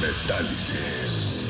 Metálisis.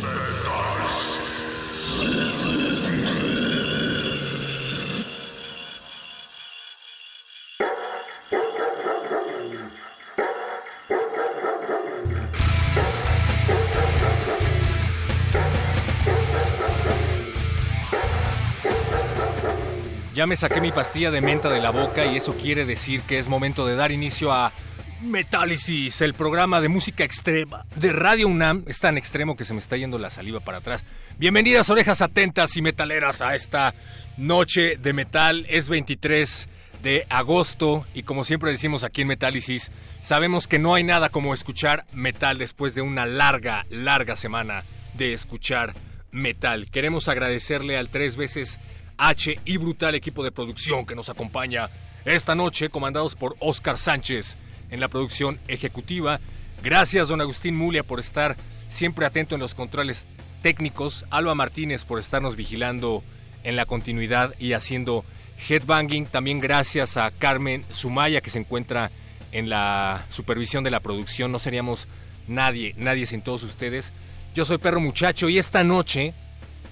Ya me saqué mi pastilla de menta de la boca y eso quiere decir que es momento de dar inicio a Metálisis, el programa de música extrema de Radio UNAM. Es tan extremo que se me está yendo la saliva para atrás. Bienvenidas orejas atentas y metaleras a esta noche de metal. Es 23 de agosto y como siempre decimos aquí en Metálisis, sabemos que no hay nada como escuchar metal después de una larga, larga semana de escuchar metal. Queremos agradecerle al tres veces H y brutal equipo de producción que nos acompaña esta noche, comandados por Oscar Sánchez en la producción ejecutiva. Gracias, don Agustín Mulia, por estar siempre atento en los controles técnicos. Alba Martínez por estarnos vigilando en la continuidad y haciendo headbanging. También gracias a Carmen Sumaya, que se encuentra en la supervisión de la producción. No seríamos nadie, nadie sin todos ustedes. Yo soy Perro Muchacho y esta noche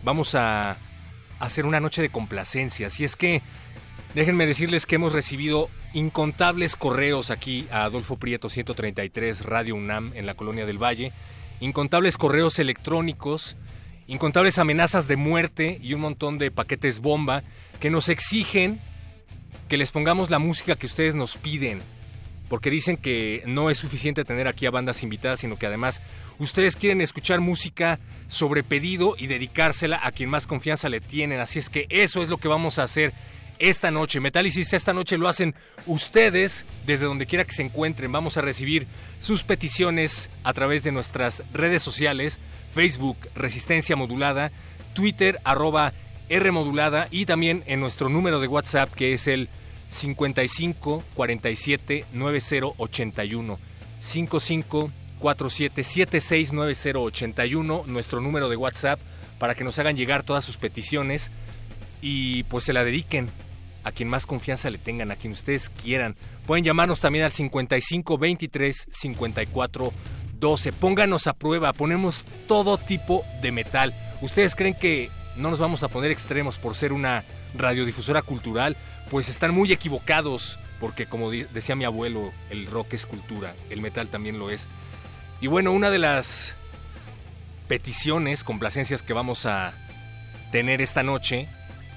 vamos a hacer una noche de complacencias. Y es que déjenme decirles que hemos recibido incontables correos aquí a Adolfo Prieto 133 Radio UNAM en la Colonia del Valle, incontables correos electrónicos, incontables amenazas de muerte y un montón de paquetes bomba que nos exigen que les pongamos la música que ustedes nos piden porque dicen que no es suficiente tener aquí a bandas invitadas, sino que además ustedes quieren escuchar música sobre pedido y dedicársela a quien más confianza le tienen. Así es que eso es lo que vamos a hacer esta noche. Metálisis esta noche lo hacen ustedes desde donde quiera que se encuentren. Vamos a recibir sus peticiones a través de nuestras redes sociales, Facebook Resistencia Modulada, Twitter arroba R Modulada y también en nuestro número de WhatsApp que es el 55 47 90 81 55 47 76 90 81 nuestro número de WhatsApp para que nos hagan llegar todas sus peticiones y pues se la dediquen a quien más confianza le tengan, a quien ustedes quieran. Pueden llamarnos también al 55 23 54 12. Pónganos a prueba, ponemos todo tipo de metal. ¿Ustedes creen que no nos vamos a poner extremos por ser una radiodifusora cultural? pues están muy equivocados, porque como decía mi abuelo, el rock es cultura, el metal también lo es. Y bueno, una de las peticiones, complacencias que vamos a tener esta noche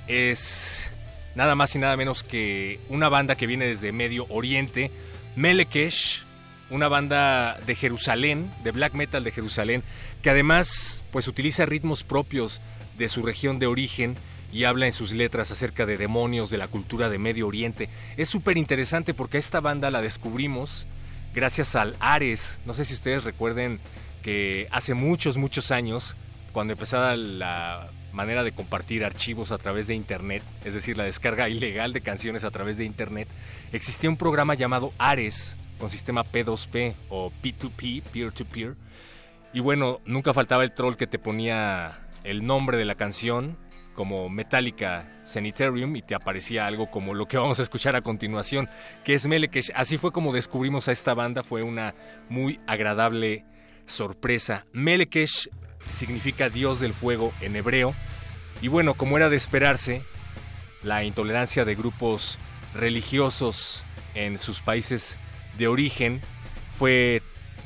es nada más y nada menos que una banda que viene desde Medio Oriente, Melekesh, una banda de Jerusalén, de black metal de Jerusalén, que además pues utiliza ritmos propios de su región de origen y habla en sus letras acerca de demonios de la cultura de Medio Oriente. Es súper interesante porque esta banda la descubrimos gracias al Ares. No sé si ustedes recuerden que hace muchos, muchos años, cuando empezaba la manera de compartir archivos a través de Internet, es decir, la descarga ilegal de canciones a través de Internet, existía un programa llamado Ares con sistema P2P o P2P, peer-to-peer. Y bueno, nunca faltaba el troll que te ponía el nombre de la canción como Metallica Sanitarium y te aparecía algo como lo que vamos a escuchar a continuación, que es Melekesh. Así fue como descubrimos a esta banda, fue una muy agradable sorpresa. Melekesh significa Dios del Fuego en hebreo. Y bueno, como era de esperarse, la intolerancia de grupos religiosos en sus países de origen fue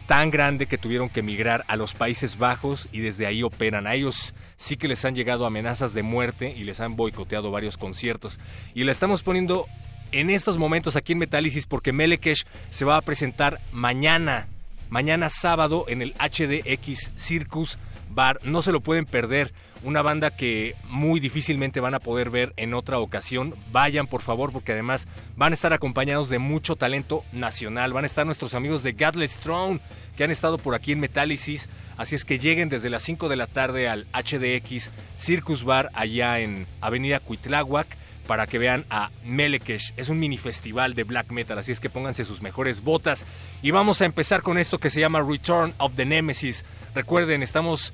tan grande que tuvieron que emigrar a los Países Bajos y desde ahí operan. A ellos sí que les han llegado amenazas de muerte y les han boicoteado varios conciertos. Y la estamos poniendo en estos momentos aquí en Metálisis porque Melekesh se va a presentar mañana, mañana sábado en el HDX Circus Bar. No se lo pueden perder. Una banda que muy difícilmente van a poder ver en otra ocasión. Vayan por favor porque además van a estar acompañados de mucho talento nacional. Van a estar nuestros amigos de Godless Throne que han estado por aquí en Metálisis. Así es que lleguen desde las 5 de la tarde al HDX Circus Bar allá en Avenida Cuitláhuac para que vean a Melekesh. Es un mini festival de black metal, así es que pónganse sus mejores botas. Y vamos a empezar con esto que se llama Return of the Nemesis. Recuerden, estamos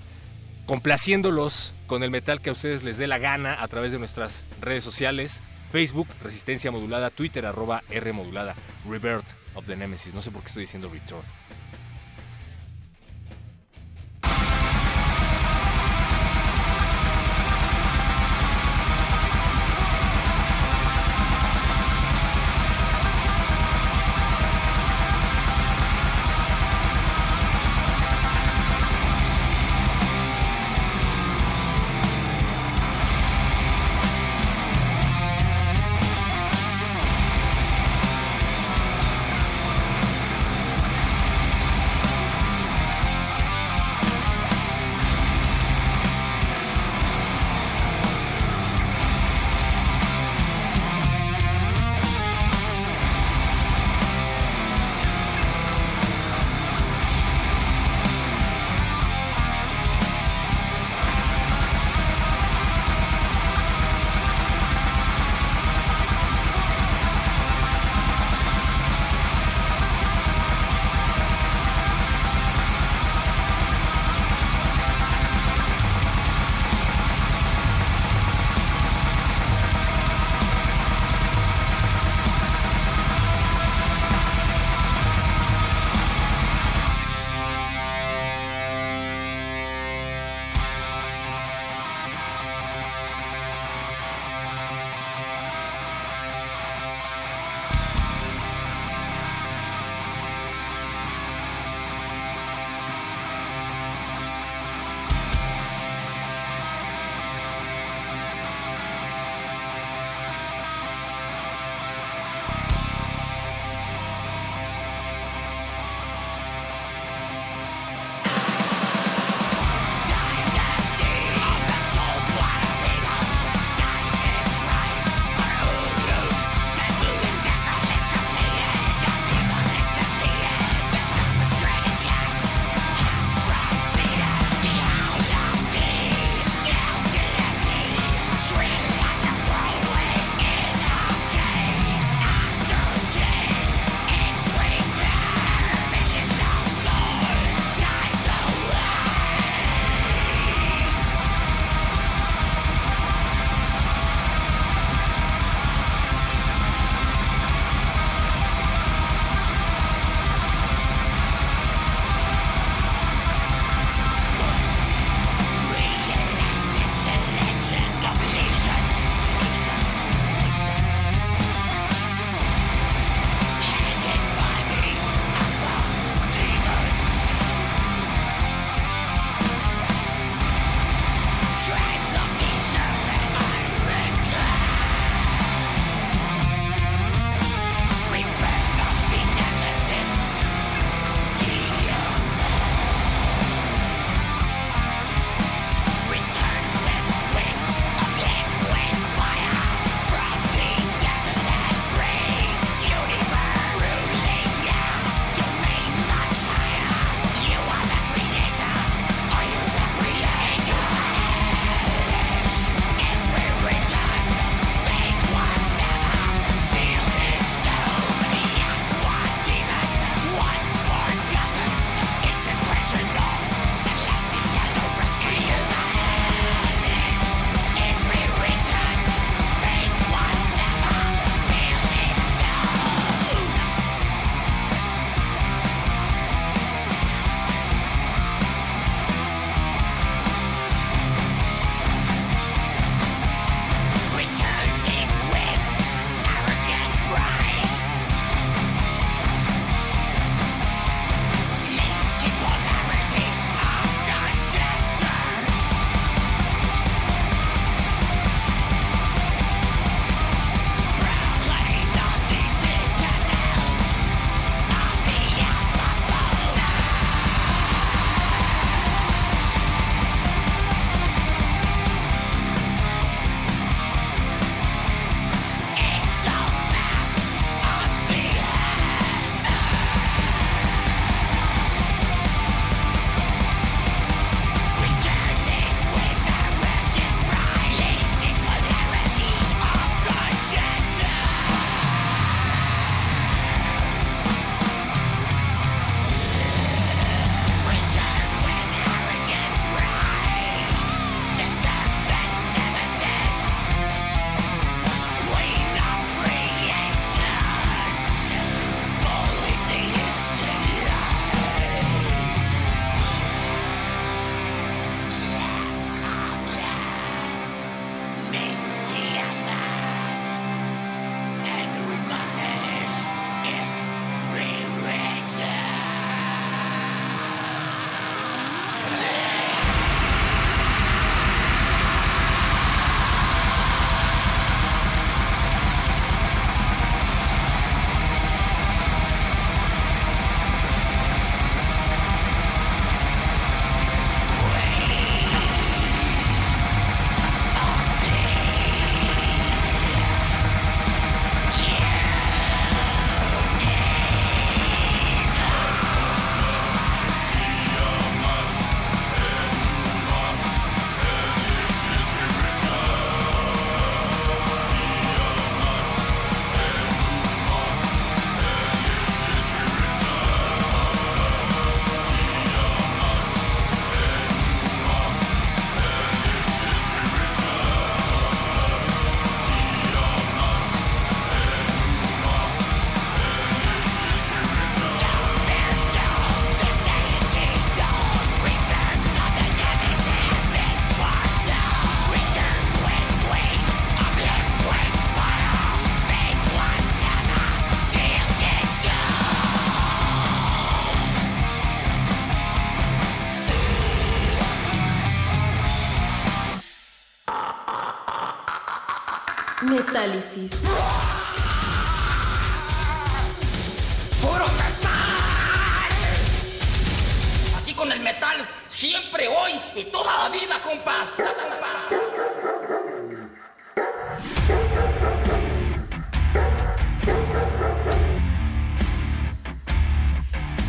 complaciéndolos con el metal que a ustedes les dé la gana a través de nuestras redes sociales. Facebook, Resistencia Modulada, Twitter, arroba R Modulada, Rebirth of the Nemesis. No sé por qué estoy diciendo Return. Metálisis. ¡Puro metal! Aquí con el metal, siempre, hoy y toda la vida, compás. compás.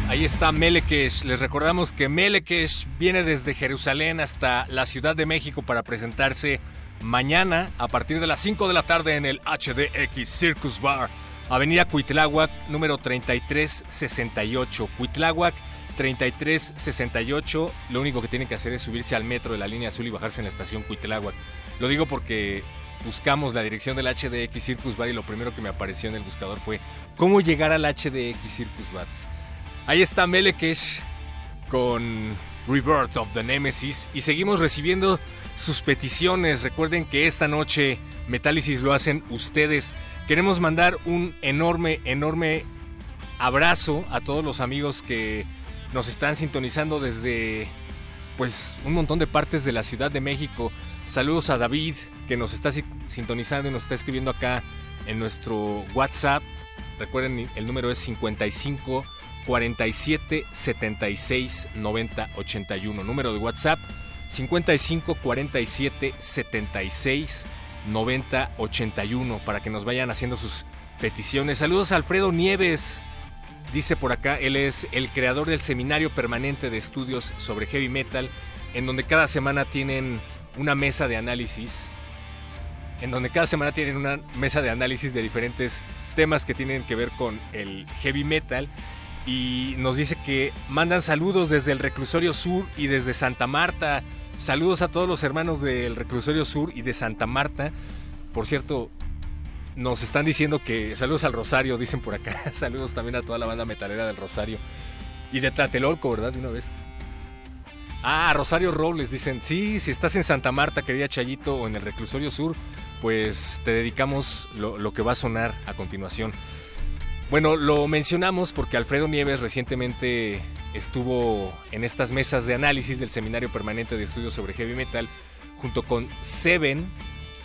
Ahí está Melekesh. Les recordamos que Melekesh viene desde Jerusalén hasta la Ciudad de México para presentarse mañana a partir de las 5 de la tarde en el HDX Circus Bar, Avenida Cuitláhuac, número 3368. Cuitláhuac 3368. Lo único que tienen que hacer es subirse al metro de la línea azul y bajarse en la estación Cuitláhuac. Lo digo porque buscamos la dirección del HDX Circus Bar y lo primero que me apareció en el buscador fue cómo llegar al HDX Circus Bar. Ahí está Melekesh con Rebirth of the Nemesis y seguimos recibiendo sus peticiones. Recuerden que esta noche Metálisis lo hacen ustedes. Queremos mandar un enorme, enorme abrazo a todos los amigos que nos están sintonizando desde pues un montón de partes de la Ciudad de México. Saludos a David que nos está sintonizando y nos está escribiendo acá en nuestro WhatsApp. Recuerden, el número es 55 47 76 90 81. Número de WhatsApp 55 47 76 90 81 para que nos vayan haciendo sus peticiones. Saludos a Alfredo Nieves. Dice por acá, él es el creador del seminario permanente de estudios sobre heavy metal, en donde cada semana tienen una mesa de análisis. En donde cada semana tienen una mesa de análisis de diferentes temas que tienen que ver con el heavy metal y nos dice que mandan saludos desde el Reclusorio Sur y desde Santa Marta. Saludos a todos los hermanos del Reclusorio Sur y de Santa Marta. Por cierto, nos están diciendo que saludos al Rosario, dicen por acá. saludos también a toda la banda metalera del Rosario. Y de Tlatelolco, ¿verdad? De una vez. Ah, Rosario Robles, dicen, sí, si estás en Santa Marta, querida Chayito, o en el Reclusorio Sur, pues te dedicamos lo, lo que va a sonar a continuación. Bueno, lo mencionamos porque Alfredo Nieves recientemente estuvo en estas mesas de análisis del Seminario Permanente de Estudios sobre Heavy Metal junto con Seven,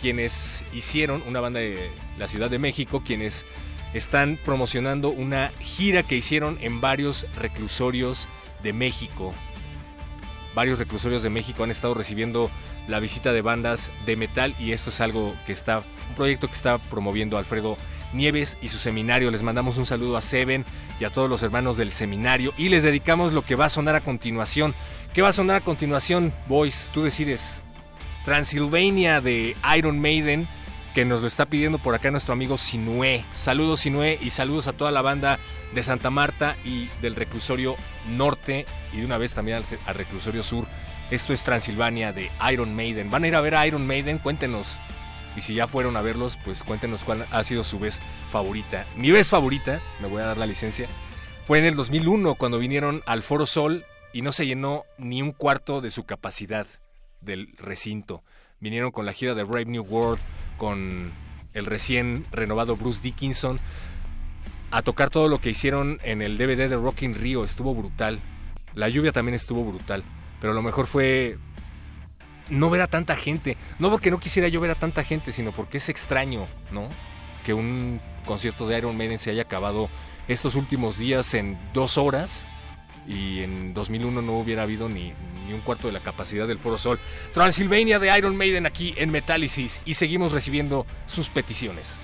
quienes hicieron una banda de la Ciudad de México, quienes están promocionando una gira que hicieron en varios reclusorios de México. Varios reclusorios de México han estado recibiendo la visita de bandas de metal y esto es algo que está, un proyecto que está promoviendo Alfredo Nieves y su seminario. Les mandamos un saludo a Seven y a todos los hermanos del seminario y les dedicamos lo que va a sonar a continuación. ¿Qué va a sonar a continuación, boys? Tú decides. Transilvania de Iron Maiden, que nos lo está pidiendo por acá nuestro amigo Sinué. Saludos Sinué y saludos a toda la banda de Santa Marta y del reclusorio norte y de una vez también al, al reclusorio sur. Esto es Transilvania de Iron Maiden. ¿Van a ir a ver a Iron Maiden? Cuéntenos y si ya fueron a verlos, pues cuéntenos cuál ha sido su vez favorita. Mi vez favorita, me voy a dar la licencia, fue en el 2001 cuando vinieron al Foro Sol y no se llenó ni un cuarto de su capacidad del recinto. Vinieron con la gira de Brave New World, con el recién renovado Bruce Dickinson, a tocar todo lo que hicieron en el DVD de Rock in Rio. Estuvo brutal. La lluvia también estuvo brutal. Pero lo mejor fue no ver a tanta gente. No porque no quisiera yo ver a tanta gente, sino porque es extraño, ¿no? Que un concierto de Iron Maiden se haya acabado estos últimos días en dos horas y en 2001 no hubiera habido ni, ni un cuarto de la capacidad del Foro Sol. Transilvania de Iron Maiden aquí en Metálisis y seguimos recibiendo sus peticiones.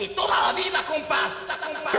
Y toda la vida, compás. compás.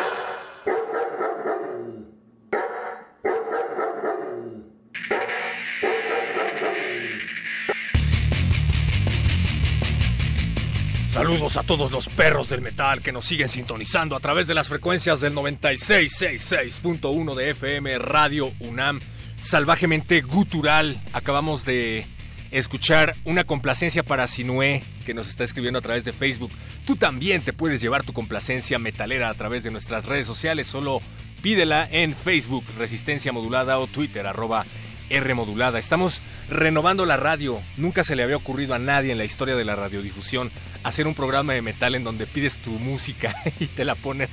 Saludos a todos los perros del metal que nos siguen sintonizando a través de las frecuencias del 9666.1 de FM Radio UNAM. Salvajemente gutural. Acabamos de escuchar una complacencia para Sinué que nos está escribiendo a través de Facebook. Tú también te puedes llevar tu complacencia metalera a través de nuestras redes sociales. Solo pídela en Facebook, Resistencia Modulada o Twitter, arroba R modulada. Estamos renovando la radio. Nunca se le había ocurrido a nadie en la historia de la radiodifusión hacer un programa de metal en donde pides tu música y te la ponen.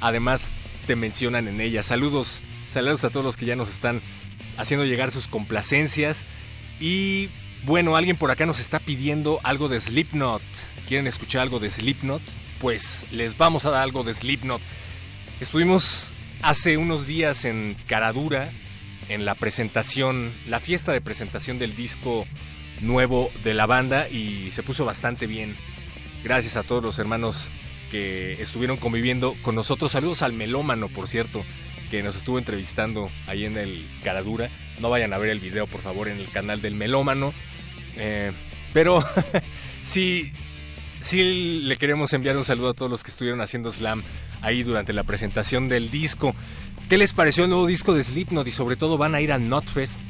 Además, te mencionan en ella. Saludos, saludos a todos los que ya nos están haciendo llegar sus complacencias. Y bueno, alguien por acá nos está pidiendo algo de Slipknot. ¿Quieren escuchar algo de Slipknot? Pues les vamos a dar algo de Slipknot. Estuvimos hace unos días en Caradura en la presentación, la fiesta de presentación del disco nuevo de la banda y se puso bastante bien. Gracias a todos los hermanos que estuvieron conviviendo con nosotros. Saludos al melómano, por cierto, que nos estuvo entrevistando ahí en el Caradura. No vayan a ver el video, por favor, en el canal del melómano. Eh, pero sí, sí le queremos enviar un saludo a todos los que estuvieron haciendo slam ahí durante la presentación del disco. ¿Qué les pareció el nuevo disco de Slipknot? Y sobre todo van a ir a Notfest.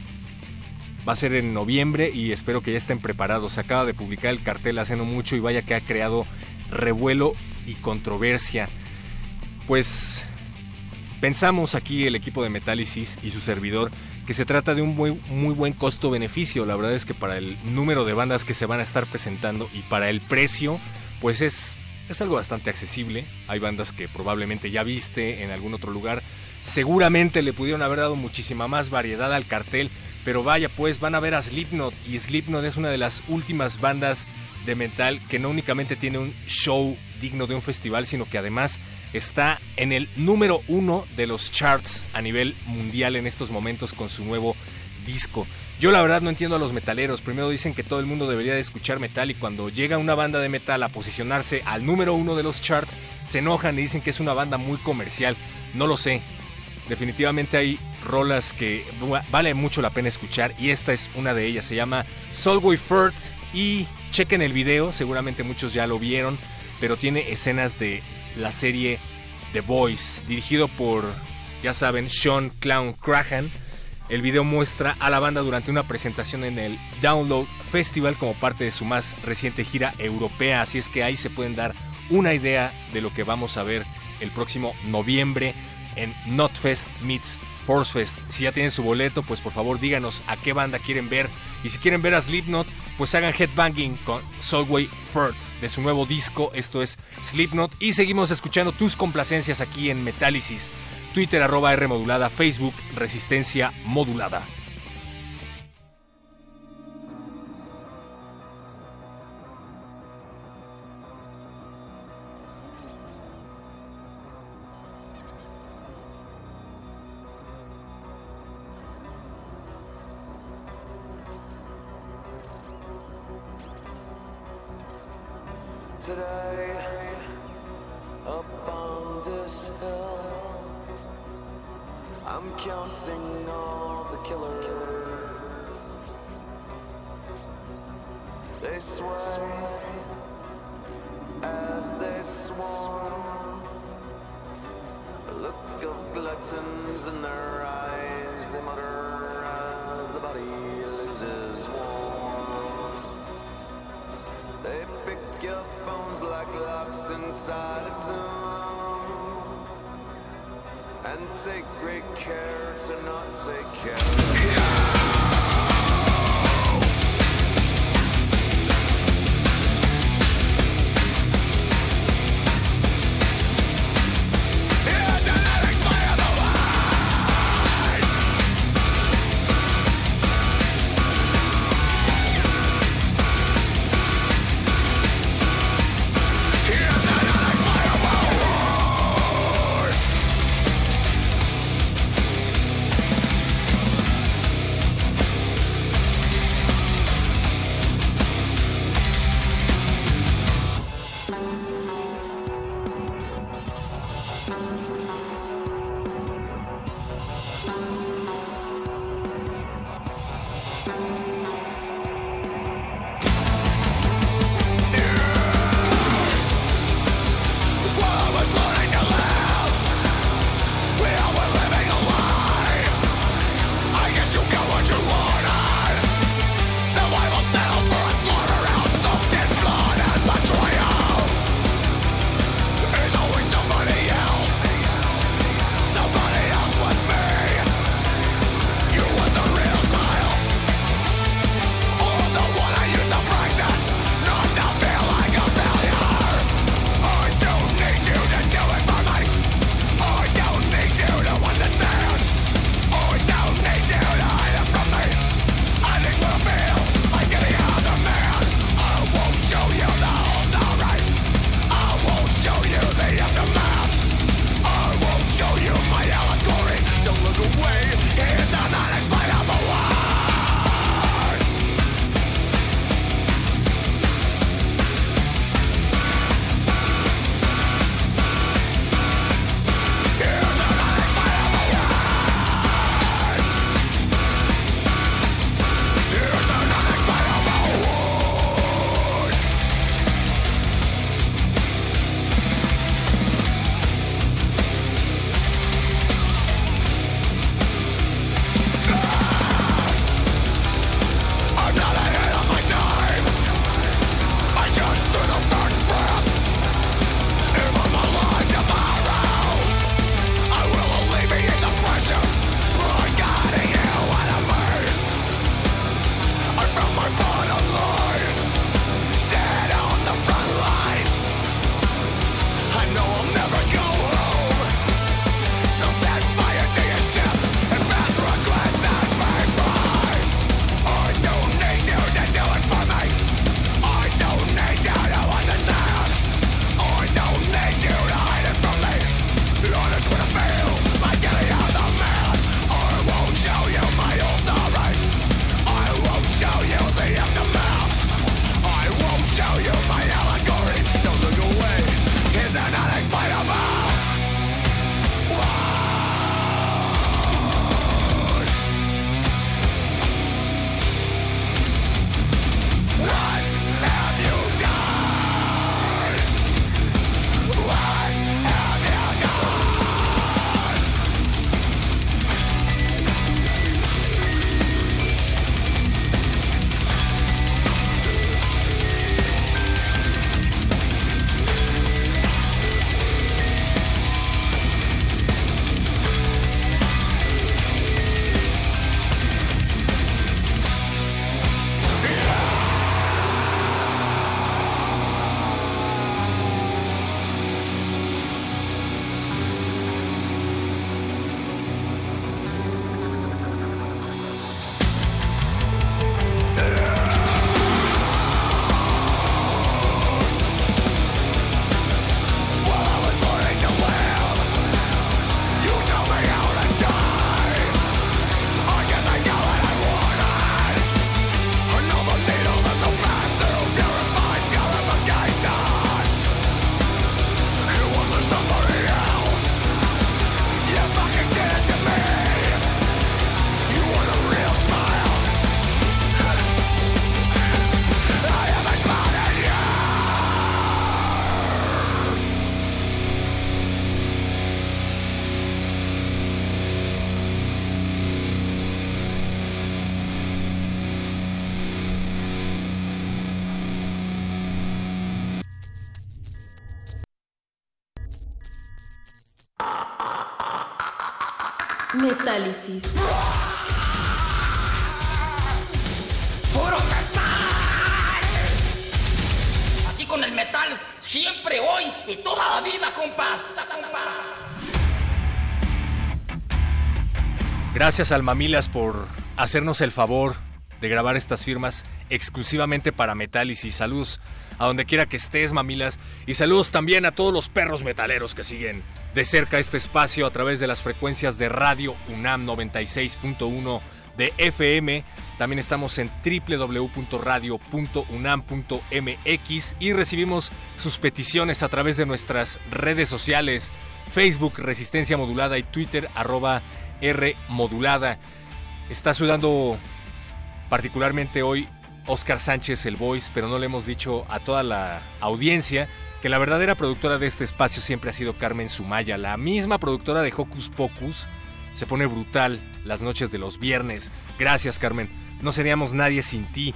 Va a ser en noviembre y espero que ya estén preparados. Acaba de publicar el cartel hace no mucho y vaya que ha creado revuelo y controversia. Pues pensamos aquí el equipo de Metálisis y su servidor que se trata de un muy, muy buen costo-beneficio. La verdad es que para el número de bandas que se van a estar presentando y para el precio, pues es, es algo bastante accesible. Hay bandas que probablemente ya viste en algún otro lugar. Seguramente le pudieron haber dado muchísima más variedad al cartel, pero vaya pues van a ver a Slipknot y Slipknot es una de las últimas bandas de metal que no únicamente tiene un show digno de un festival, sino que además está en el número uno de los charts a nivel mundial en estos momentos con su nuevo disco. Yo la verdad no entiendo a los metaleros. Primero dicen que todo el mundo debería de escuchar metal y cuando llega una banda de metal a posicionarse al número uno de los charts, se enojan y dicen que es una banda muy comercial. No lo sé. Definitivamente hay rolas que vale mucho la pena escuchar y esta es una de ellas. Se llama Solway Firth y chequen el video, seguramente muchos ya lo vieron, pero tiene escenas de la serie The Boys, dirigido por, ya saben, Sean Clown Crahan. El video muestra a la banda durante una presentación en el Download Festival como parte de su más reciente gira europea, así es que ahí se pueden dar una idea de lo que vamos a ver el próximo noviembre en Notfest Meets Force Fest. Si ya tienen su boleto, pues por favor díganos a qué banda quieren ver. Y si quieren ver a Slipknot, pues hagan headbanging con Solway Firth de su nuevo disco. Esto es Slipknot. Y seguimos escuchando tus complacencias aquí en Metálisis. Twitter arroba R Facebook Resistencia Modulada. Today up on this hill. I'm counting all the killers. They sway as they swarm. A look of gluttons in their eyes. They mutter your bones like locks inside a tomb. And take great care to not take care Metálisis. ¡Puro metal! Aquí con el metal, siempre, hoy y toda la vida, compás. compás. Gracias al Mamilas por hacernos el favor de grabar estas firmas exclusivamente para Metálisis. Saludos a donde quiera que estés, Mamilas. Y saludos también a todos los perros metaleros que siguen de cerca este espacio a través de las frecuencias de radio UNAM 96.1 de FM. También estamos en www.radio.unam.mx y recibimos sus peticiones a través de nuestras redes sociales, Facebook Resistencia Modulada y Twitter arroba R Modulada. Está sudando particularmente hoy Oscar Sánchez, el Voice, pero no le hemos dicho a toda la audiencia que la verdadera productora de este espacio siempre ha sido Carmen Sumaya, la misma productora de Hocus Pocus. Se pone brutal las noches de los viernes. Gracias, Carmen. No seríamos nadie sin ti.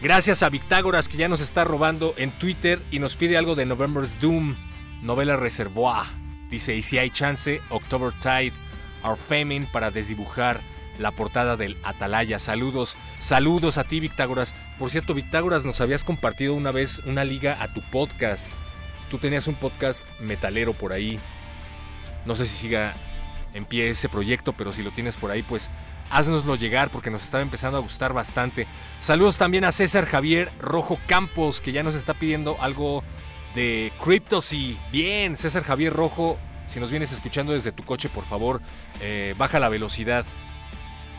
Gracias a Victágoras que ya nos está robando en Twitter y nos pide algo de November's Doom, novela Reservoir. Dice, y si hay chance, October Tide, Our Famine para desdibujar la portada del Atalaya. Saludos, saludos a ti, Victágoras. Por cierto, Victágoras, nos habías compartido una vez una liga a tu podcast. Tú tenías un podcast metalero por ahí. No sé si siga en pie ese proyecto, pero si lo tienes por ahí, pues haznoslo llegar porque nos estaba empezando a gustar bastante. Saludos también a César Javier Rojo Campos, que ya nos está pidiendo algo de Cryptosy. Bien, César Javier Rojo, si nos vienes escuchando desde tu coche, por favor, eh, baja la velocidad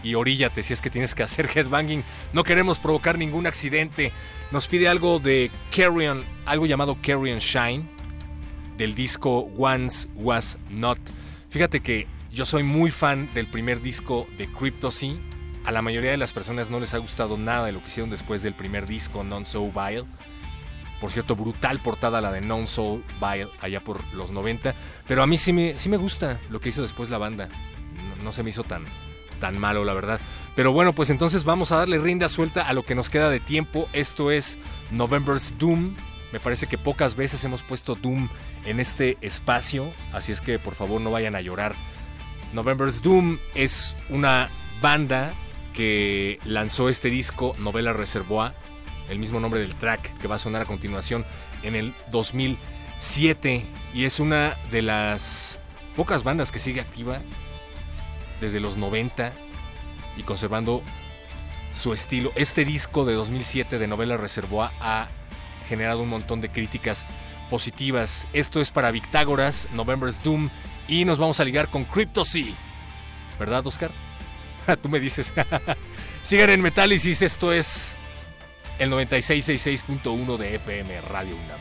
y oríllate si es que tienes que hacer headbanging. No queremos provocar ningún accidente. Nos pide algo de Carrion, algo llamado Carrion Shine, del disco Once Was Not. Fíjate que yo soy muy fan del primer disco de Cryptosy. A la mayoría de las personas no les ha gustado nada de lo que hicieron después del primer disco, Non So Vile. Por cierto, brutal portada la de Non So Vile allá por los 90. Pero a mí sí me, sí me gusta lo que hizo después la banda. No, no se me hizo tan, tan malo, la verdad. Pero bueno, pues entonces vamos a darle rinda suelta a lo que nos queda de tiempo. Esto es November's Doom. Me parece que pocas veces hemos puesto Doom en este espacio, así es que por favor no vayan a llorar. November's Doom es una banda que lanzó este disco, Novela Reservoir, el mismo nombre del track que va a sonar a continuación en el 2007 y es una de las pocas bandas que sigue activa desde los 90 y conservando su estilo. Este disco de 2007 de Novela Reservoir ha generado un montón de críticas positivas. Esto es para Victágoras, November's Doom y nos vamos a ligar con Cryptosy. ¿Verdad, Oscar? Tú me dices. Sigan en Metálisis, esto es el 9666.1 de FM Radio UNAM.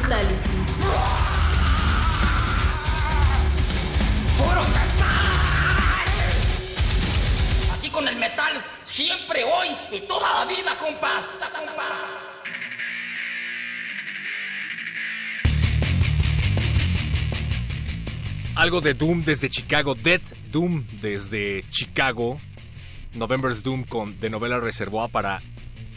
Metálisis. ¡Puro metal! Aquí con el metal, siempre, hoy y toda la vida, compás. compás. Algo de Doom desde Chicago, Dead Doom desde Chicago, November's Doom con de novela Reservoir para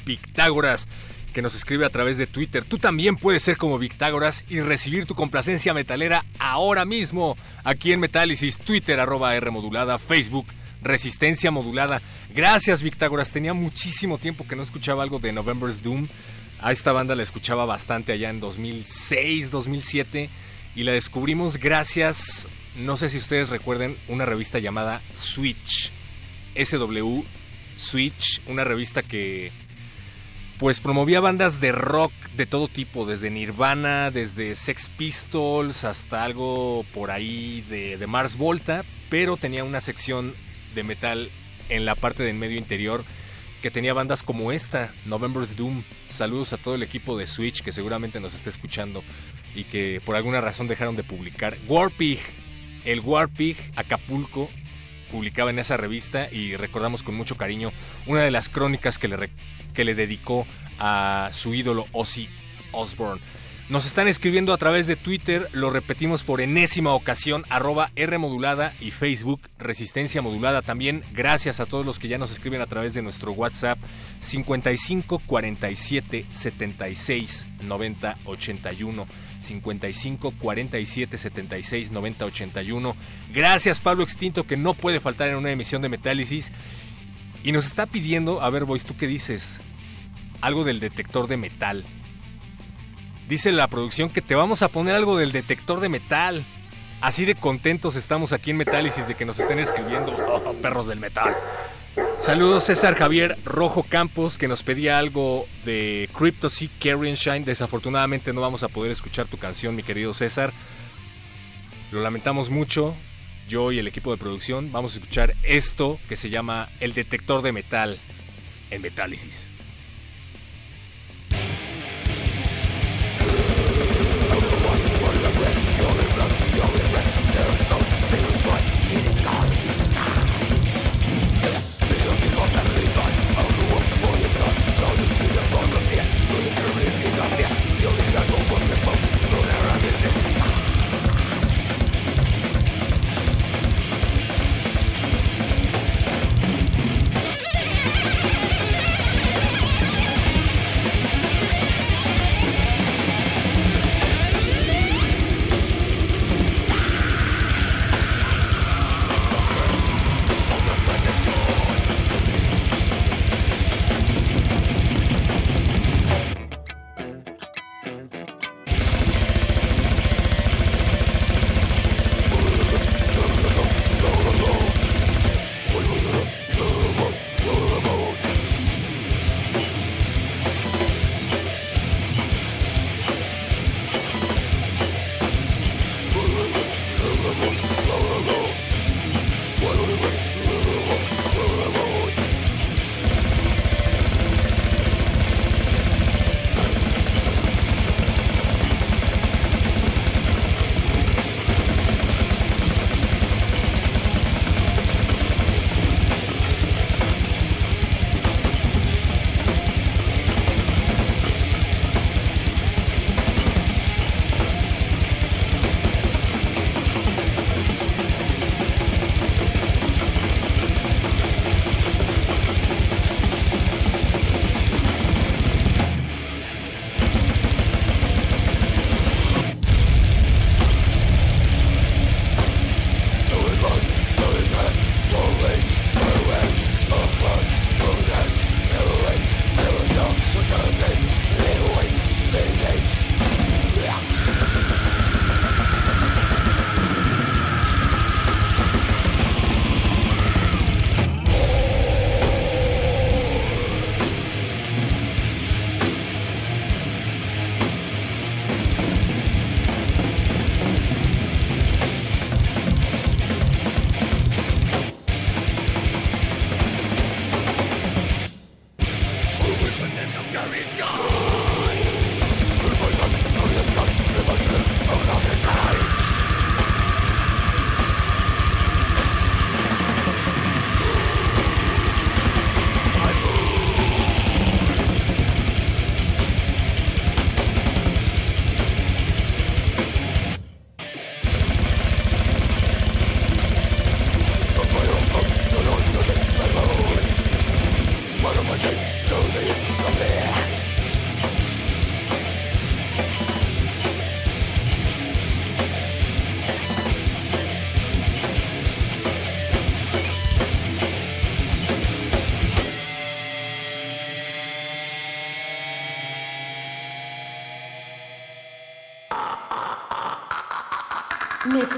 Pictágoras que nos escribe a través de Twitter. Tú también puedes ser como Victágoras y recibir tu complacencia metalera ahora mismo aquí en Metálisis, Twitter arroba R modulada, Facebook Resistencia modulada. Gracias Victágoras, tenía muchísimo tiempo que no escuchaba algo de November's Doom. A esta banda la escuchaba bastante allá en 2006, 2007 y la descubrimos gracias, no sé si ustedes recuerden, una revista llamada Switch. SW Switch, una revista que pues promovía bandas de rock de todo tipo, desde Nirvana, desde Sex Pistols hasta algo por ahí de, Mars Volta, pero tenía una sección de metal en la parte del medio interior que tenía bandas como esta, November's Doom. Saludos a todo el equipo de Switch que seguramente nos está escuchando y que por alguna razón dejaron de publicar. Warpig, el Warpig Acapulco publicaba en esa revista y recordamos con mucho cariño una de las crónicas que le, que le dedicó a su ídolo Ozzy Osbourne. Nos están escribiendo a través de Twitter, lo repetimos por enésima ocasión, arroba R modulada y Facebook Resistencia modulada. También gracias a todos los que ya nos escriben a través de nuestro WhatsApp 55 47 76 90 81. 55 47 76 90 81. Gracias Pablo Extinto que no puede faltar en una emisión de Metálisis. Y nos está pidiendo, a ver, Boys, ¿tú qué dices? Algo del detector de metal. Dice la producción que te vamos a poner algo del detector de metal. Así de contentos estamos aquí en Metálisis de que nos estén escribiendo, oh, perros del metal. Saludos César Javier Rojo Campos que nos pedía algo de Crypto Sea Carrion Shine. Desafortunadamente no vamos a poder escuchar tu canción, mi querido César. Lo lamentamos mucho. Yo y el equipo de producción vamos a escuchar esto que se llama El Detector de Metal en Metálisis.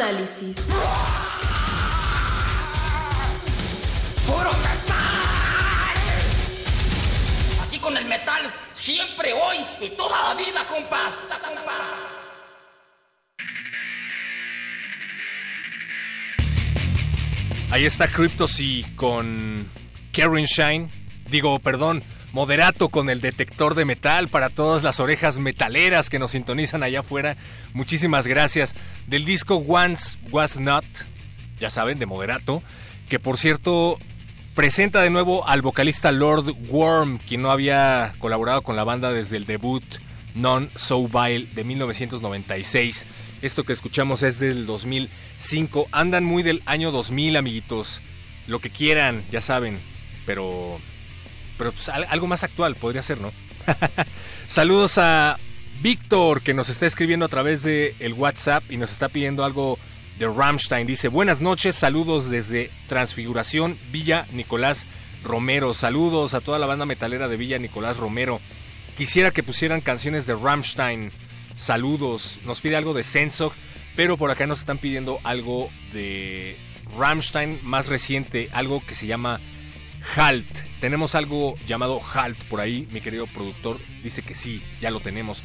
¡Puro metal! Aquí con el metal, siempre, hoy y toda la vida, compás. compás. Ahí está Cryptosy con Karen Shine. Digo, perdón, Moderato con el detector de metal para todas las orejas metaleras que nos sintonizan allá afuera. Muchísimas gracias. Del disco Once Was Not, ya saben, de Moderato, que por cierto presenta de nuevo al vocalista Lord Worm, quien no había colaborado con la banda desde el debut Non So Vile de 1996. Esto que escuchamos es del 2005. Andan muy del año 2000, amiguitos. Lo que quieran, ya saben. Pero pero pues, algo más actual podría ser, ¿no? Saludos a Víctor que nos está escribiendo a través de el WhatsApp y nos está pidiendo algo de Rammstein. Dice, buenas noches, saludos desde Transfiguración, Villa Nicolás Romero. Saludos a toda la banda metalera de Villa Nicolás Romero. Quisiera que pusieran canciones de Rammstein. Saludos. Nos pide algo de Sensog, pero por acá nos están pidiendo algo de Rammstein más reciente, algo que se llama Halt. Tenemos algo llamado Halt por ahí, mi querido productor dice que sí, ya lo tenemos.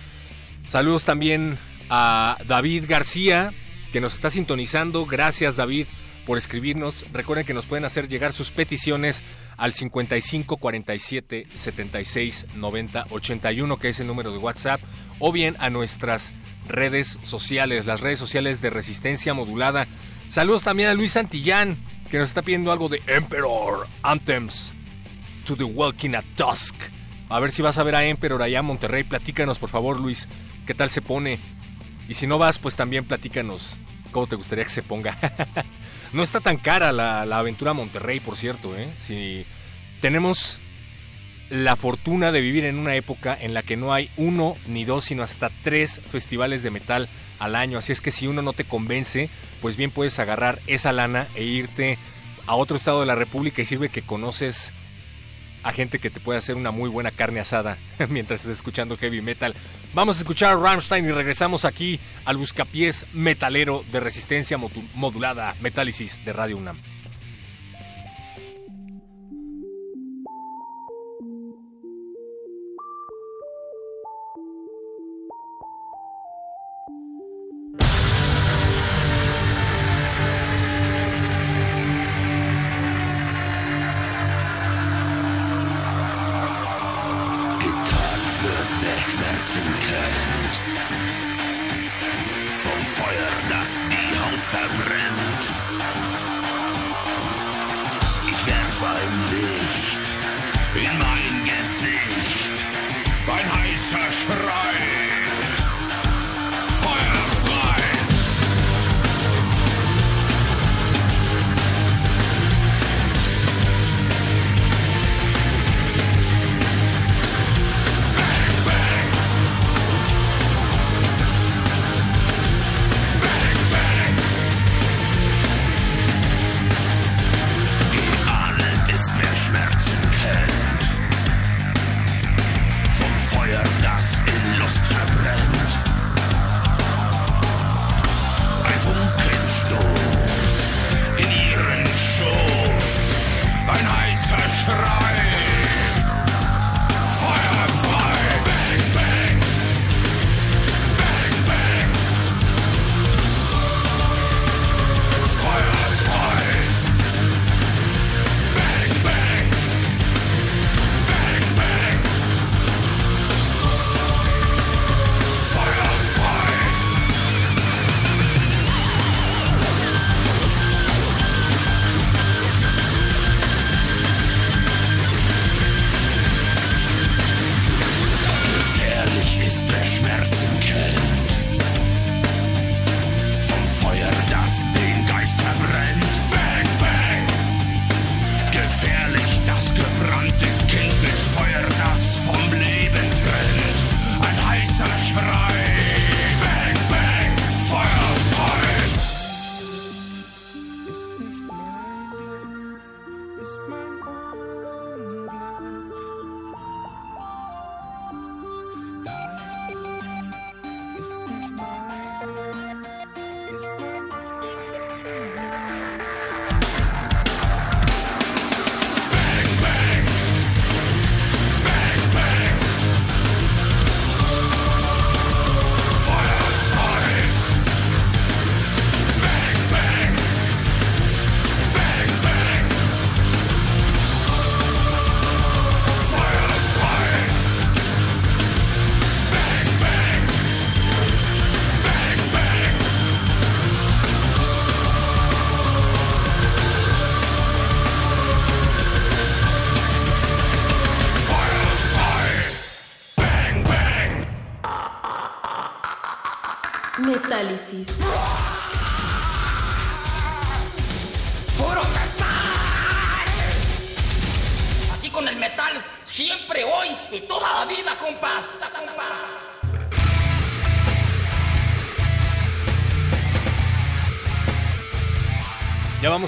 Saludos también a David García, que nos está sintonizando. Gracias David por escribirnos. Recuerden que nos pueden hacer llegar sus peticiones al 55 47 76 90 81, que es el número de WhatsApp, o bien a nuestras redes sociales, las redes sociales de Resistencia Modulada. Saludos también a Luis Santillán, que nos está pidiendo algo de Emperor Anthems to the Walking at Dusk. A ver si vas a ver a Emperor allá en Monterrey. Platícanos, por favor, Luis, qué tal se pone. Y si no vas, pues también platícanos cómo te gustaría que se ponga. no está tan cara la, aventura Monterrey, por cierto. ¿eh? Si tenemos la fortuna de vivir en una época en la que no hay uno ni dos, sino hasta tres festivales de metal al año. Así es que si uno no te convence, pues bien puedes agarrar esa lana e irte a otro estado de la República y sirve que conoces a gente que te puede hacer una muy buena carne asada mientras estés escuchando heavy metal. Vamos a escuchar Rammstein y regresamos aquí al buscapiés metalero de resistencia modulada Metálisis de Radio UNAM. Abraham.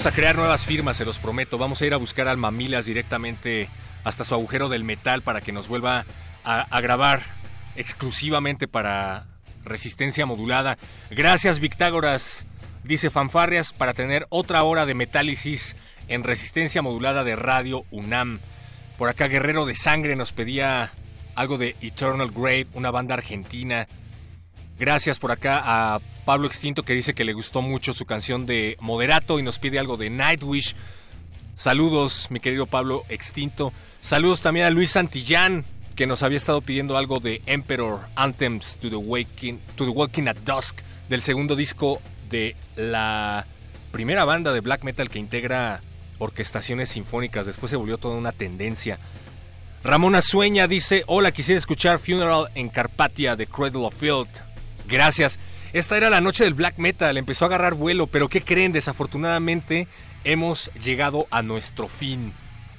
Vamos a crear nuevas firmas, se los prometo. Vamos a ir a buscar al Mamilas directamente hasta su agujero del metal para que nos vuelva a, a grabar exclusivamente para resistencia modulada. Gracias, Victágoras. Dice Fanfarrias para tener otra hora de metálisis en resistencia modulada de Radio UNAM. Por acá Guerrero de Sangre nos pedía algo de Eternal Grave, una banda argentina. Gracias por acá a Pablo Extinto que dice que le gustó mucho su canción de Moderato y nos pide algo de Nightwish. Saludos, mi querido Pablo Extinto. Saludos también a Luis Santillán, que nos había estado pidiendo algo de Emperor Anthems to the, Waking, to the Walking at Dusk, del segundo disco de la primera banda de black metal que integra orquestaciones sinfónicas. Después se volvió toda una tendencia. Ramona Sueña dice, hola, quisiera escuchar Funeral en Carpatia de Cradle of Field. Gracias. Esta era la noche del black metal, empezó a agarrar vuelo, pero ¿qué creen? Desafortunadamente hemos llegado a nuestro fin.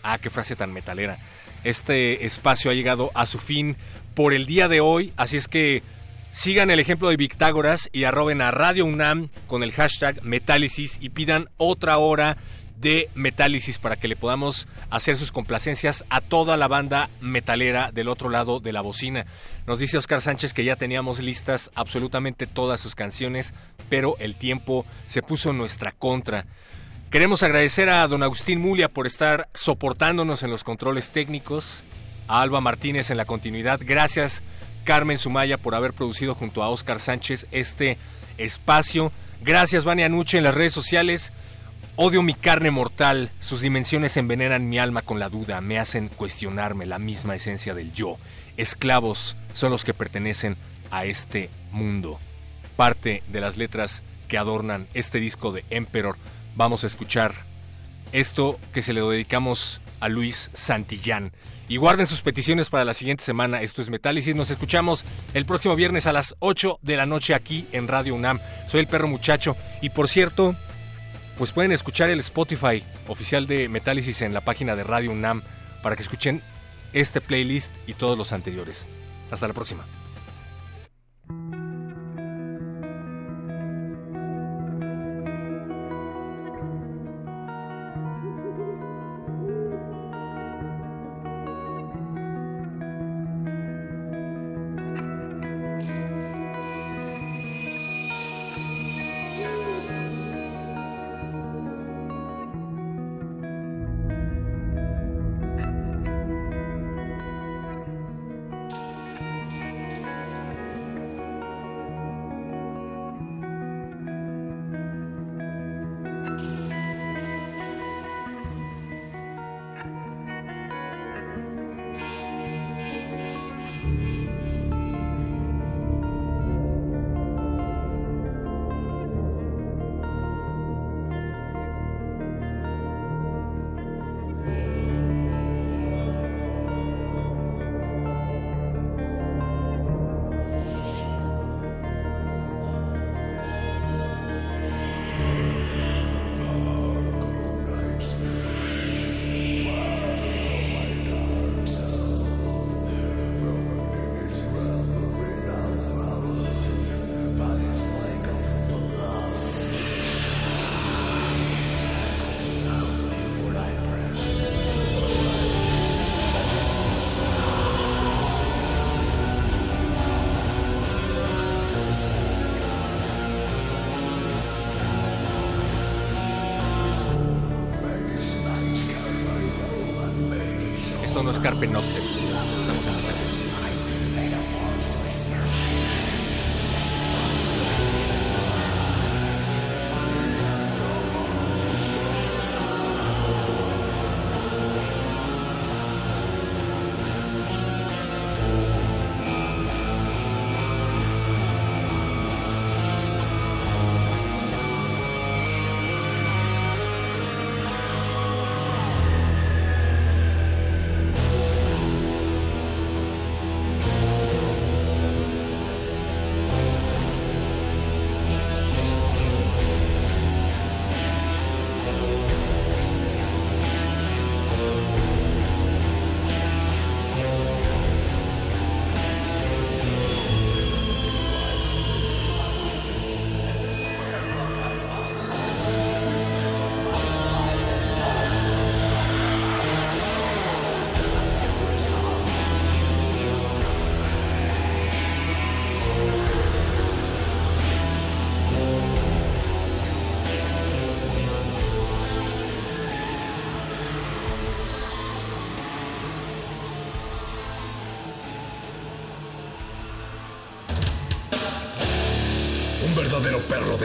Ah, qué frase tan metalera. Este espacio ha llegado a su fin por el día de hoy, así es que sigan el ejemplo de Victágoras y arroben a Radio UNAM con el hashtag Metálisis y pidan otra hora de Metálisis para que le podamos hacer sus complacencias a toda la banda metalera del otro lado de la bocina. Nos dice Oscar Sánchez que ya teníamos listas absolutamente todas sus canciones, pero el tiempo se puso en nuestra contra. Queremos agradecer a don Agustín Mulia por estar soportándonos en los controles técnicos, a Alba Martínez en la continuidad. Gracias, Carmen Sumaya, por haber producido junto a Oscar Sánchez este espacio. Gracias, Vania Nuche, en las redes sociales. Odio mi carne mortal, sus dimensiones envenenan mi alma con la duda, me hacen cuestionarme la misma esencia del yo. Esclavos son los que pertenecen a este mundo. Parte de las letras que adornan este disco de Emperor vamos a escuchar esto que se le dedicamos a Luis Santillán. Y guarden sus peticiones para la siguiente semana. Esto es Metálisis. Nos escuchamos el próximo viernes a las 8 de la noche aquí en Radio UNAM. Soy el perro muchacho. Y por cierto, pues pueden escuchar el Spotify oficial de Metálisis en la página de Radio UNAM para que escuchen este playlist y todos los anteriores. Hasta la próxima.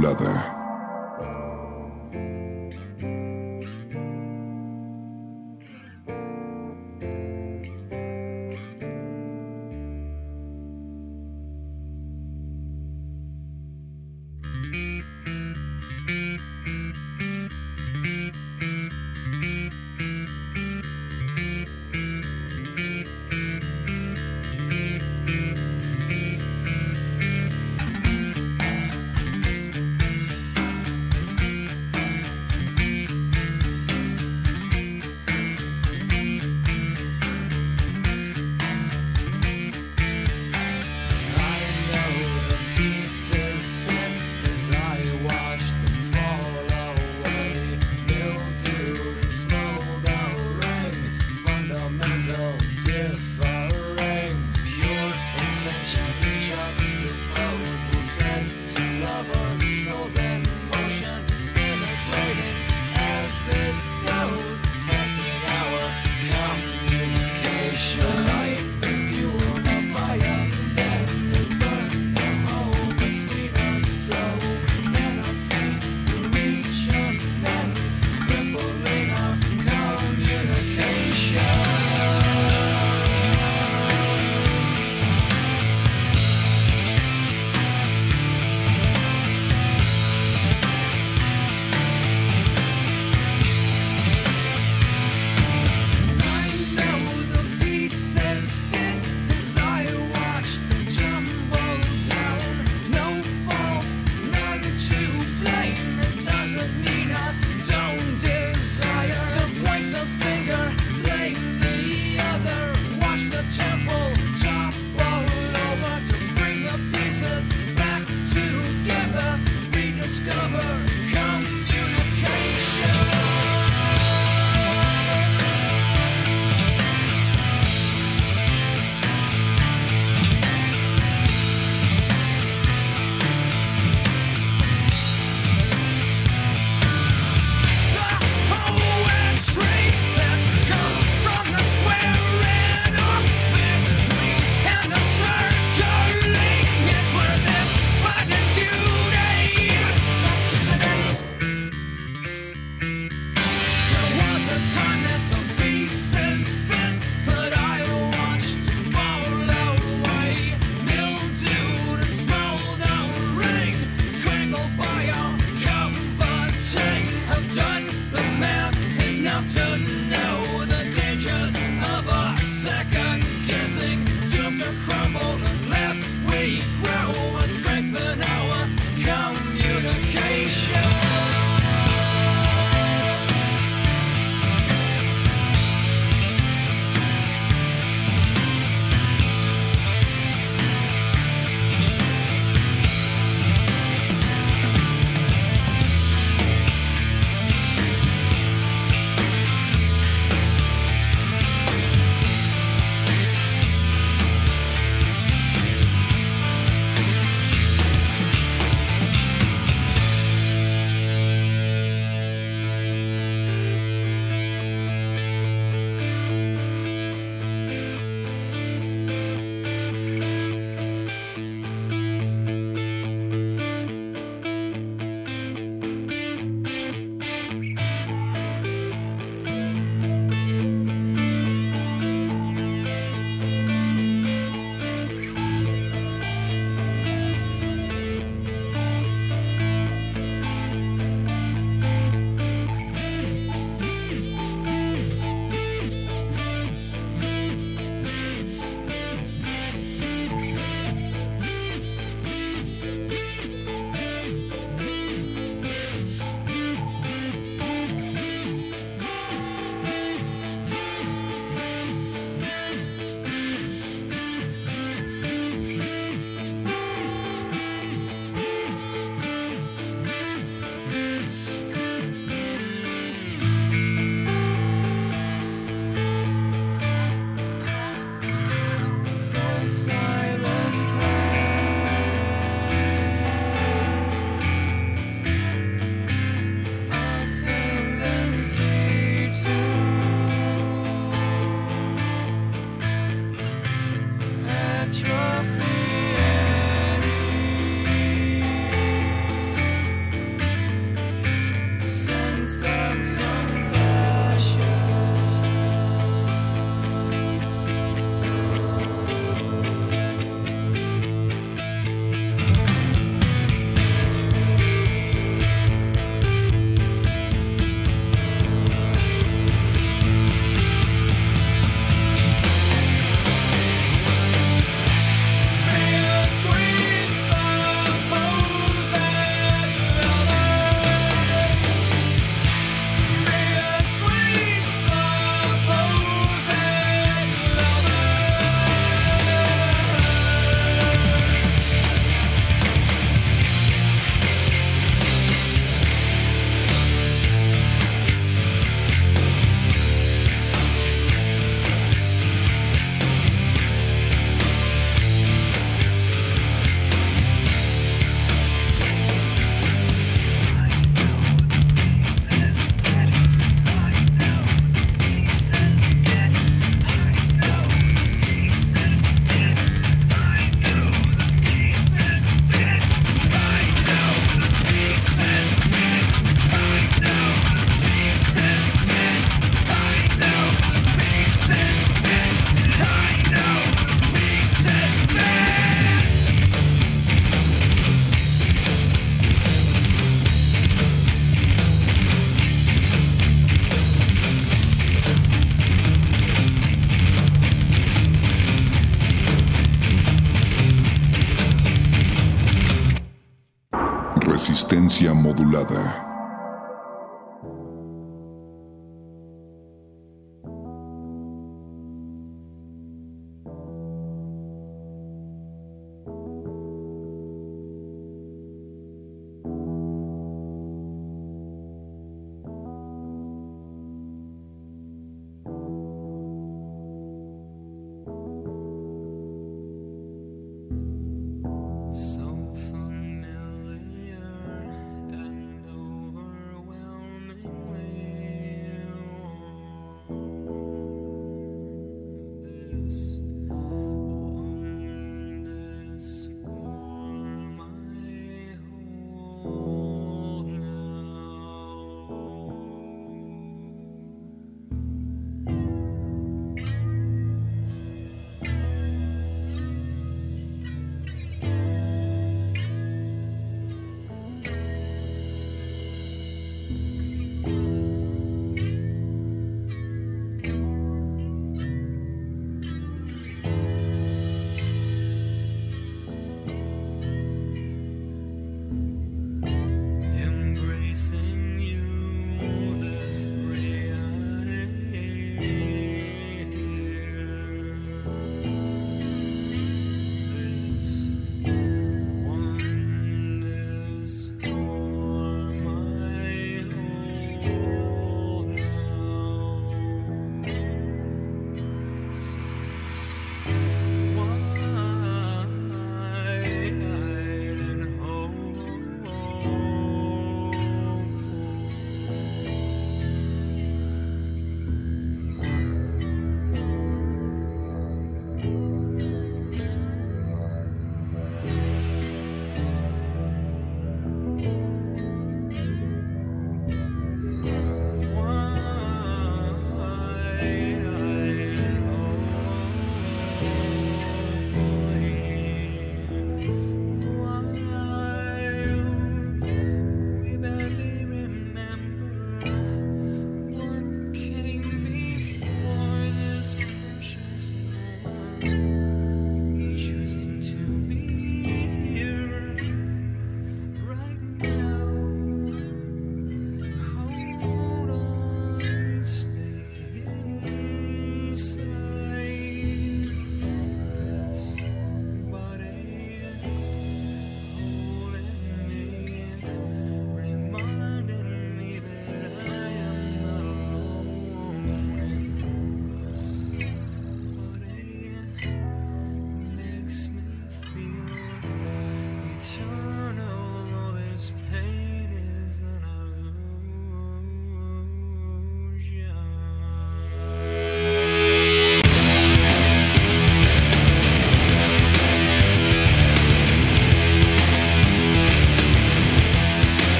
Resistencia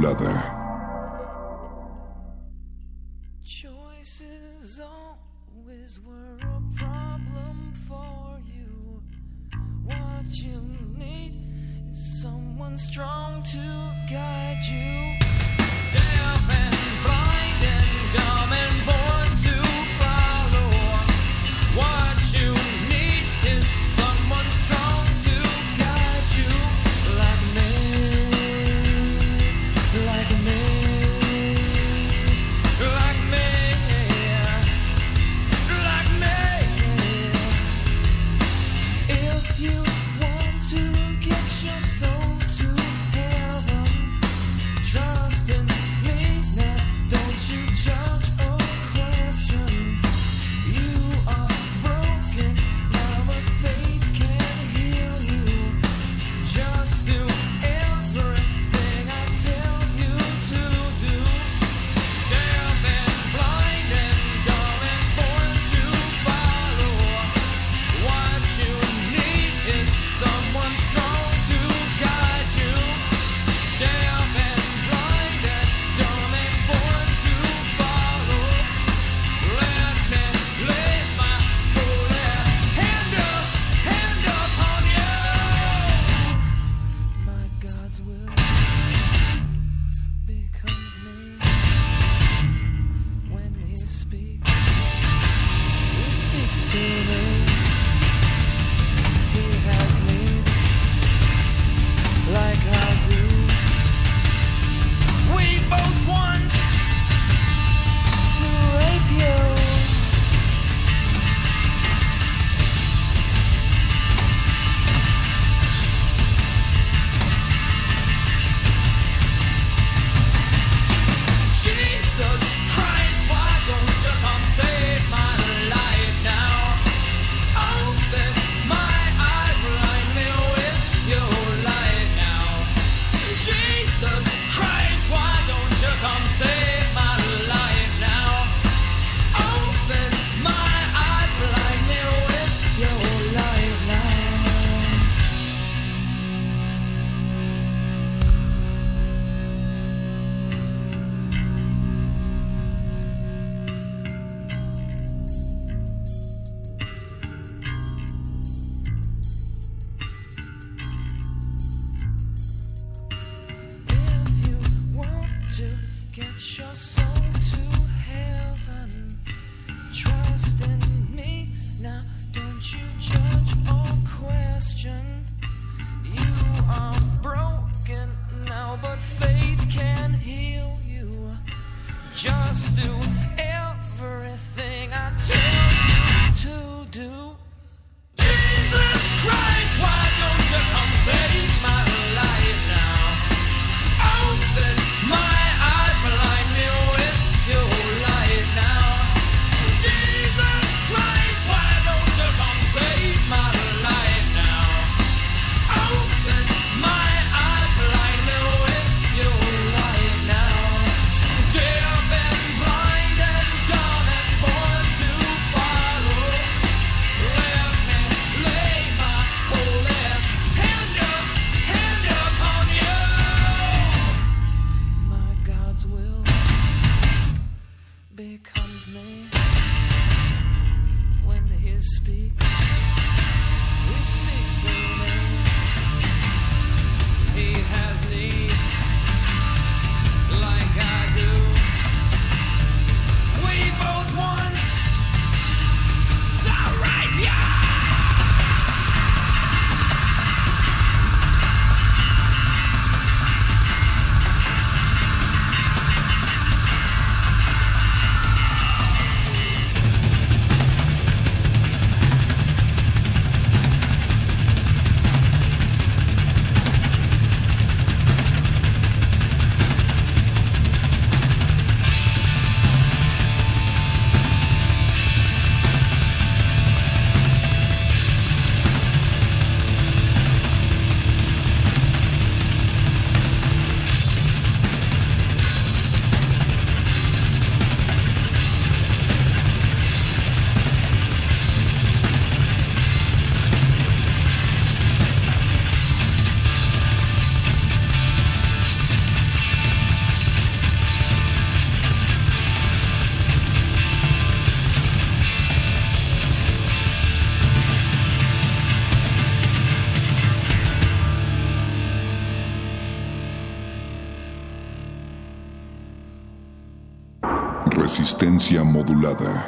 lover. Choices always were a problem for you. What you need is someone strong to guide you. Deaf and blind and dumb and. Modulada.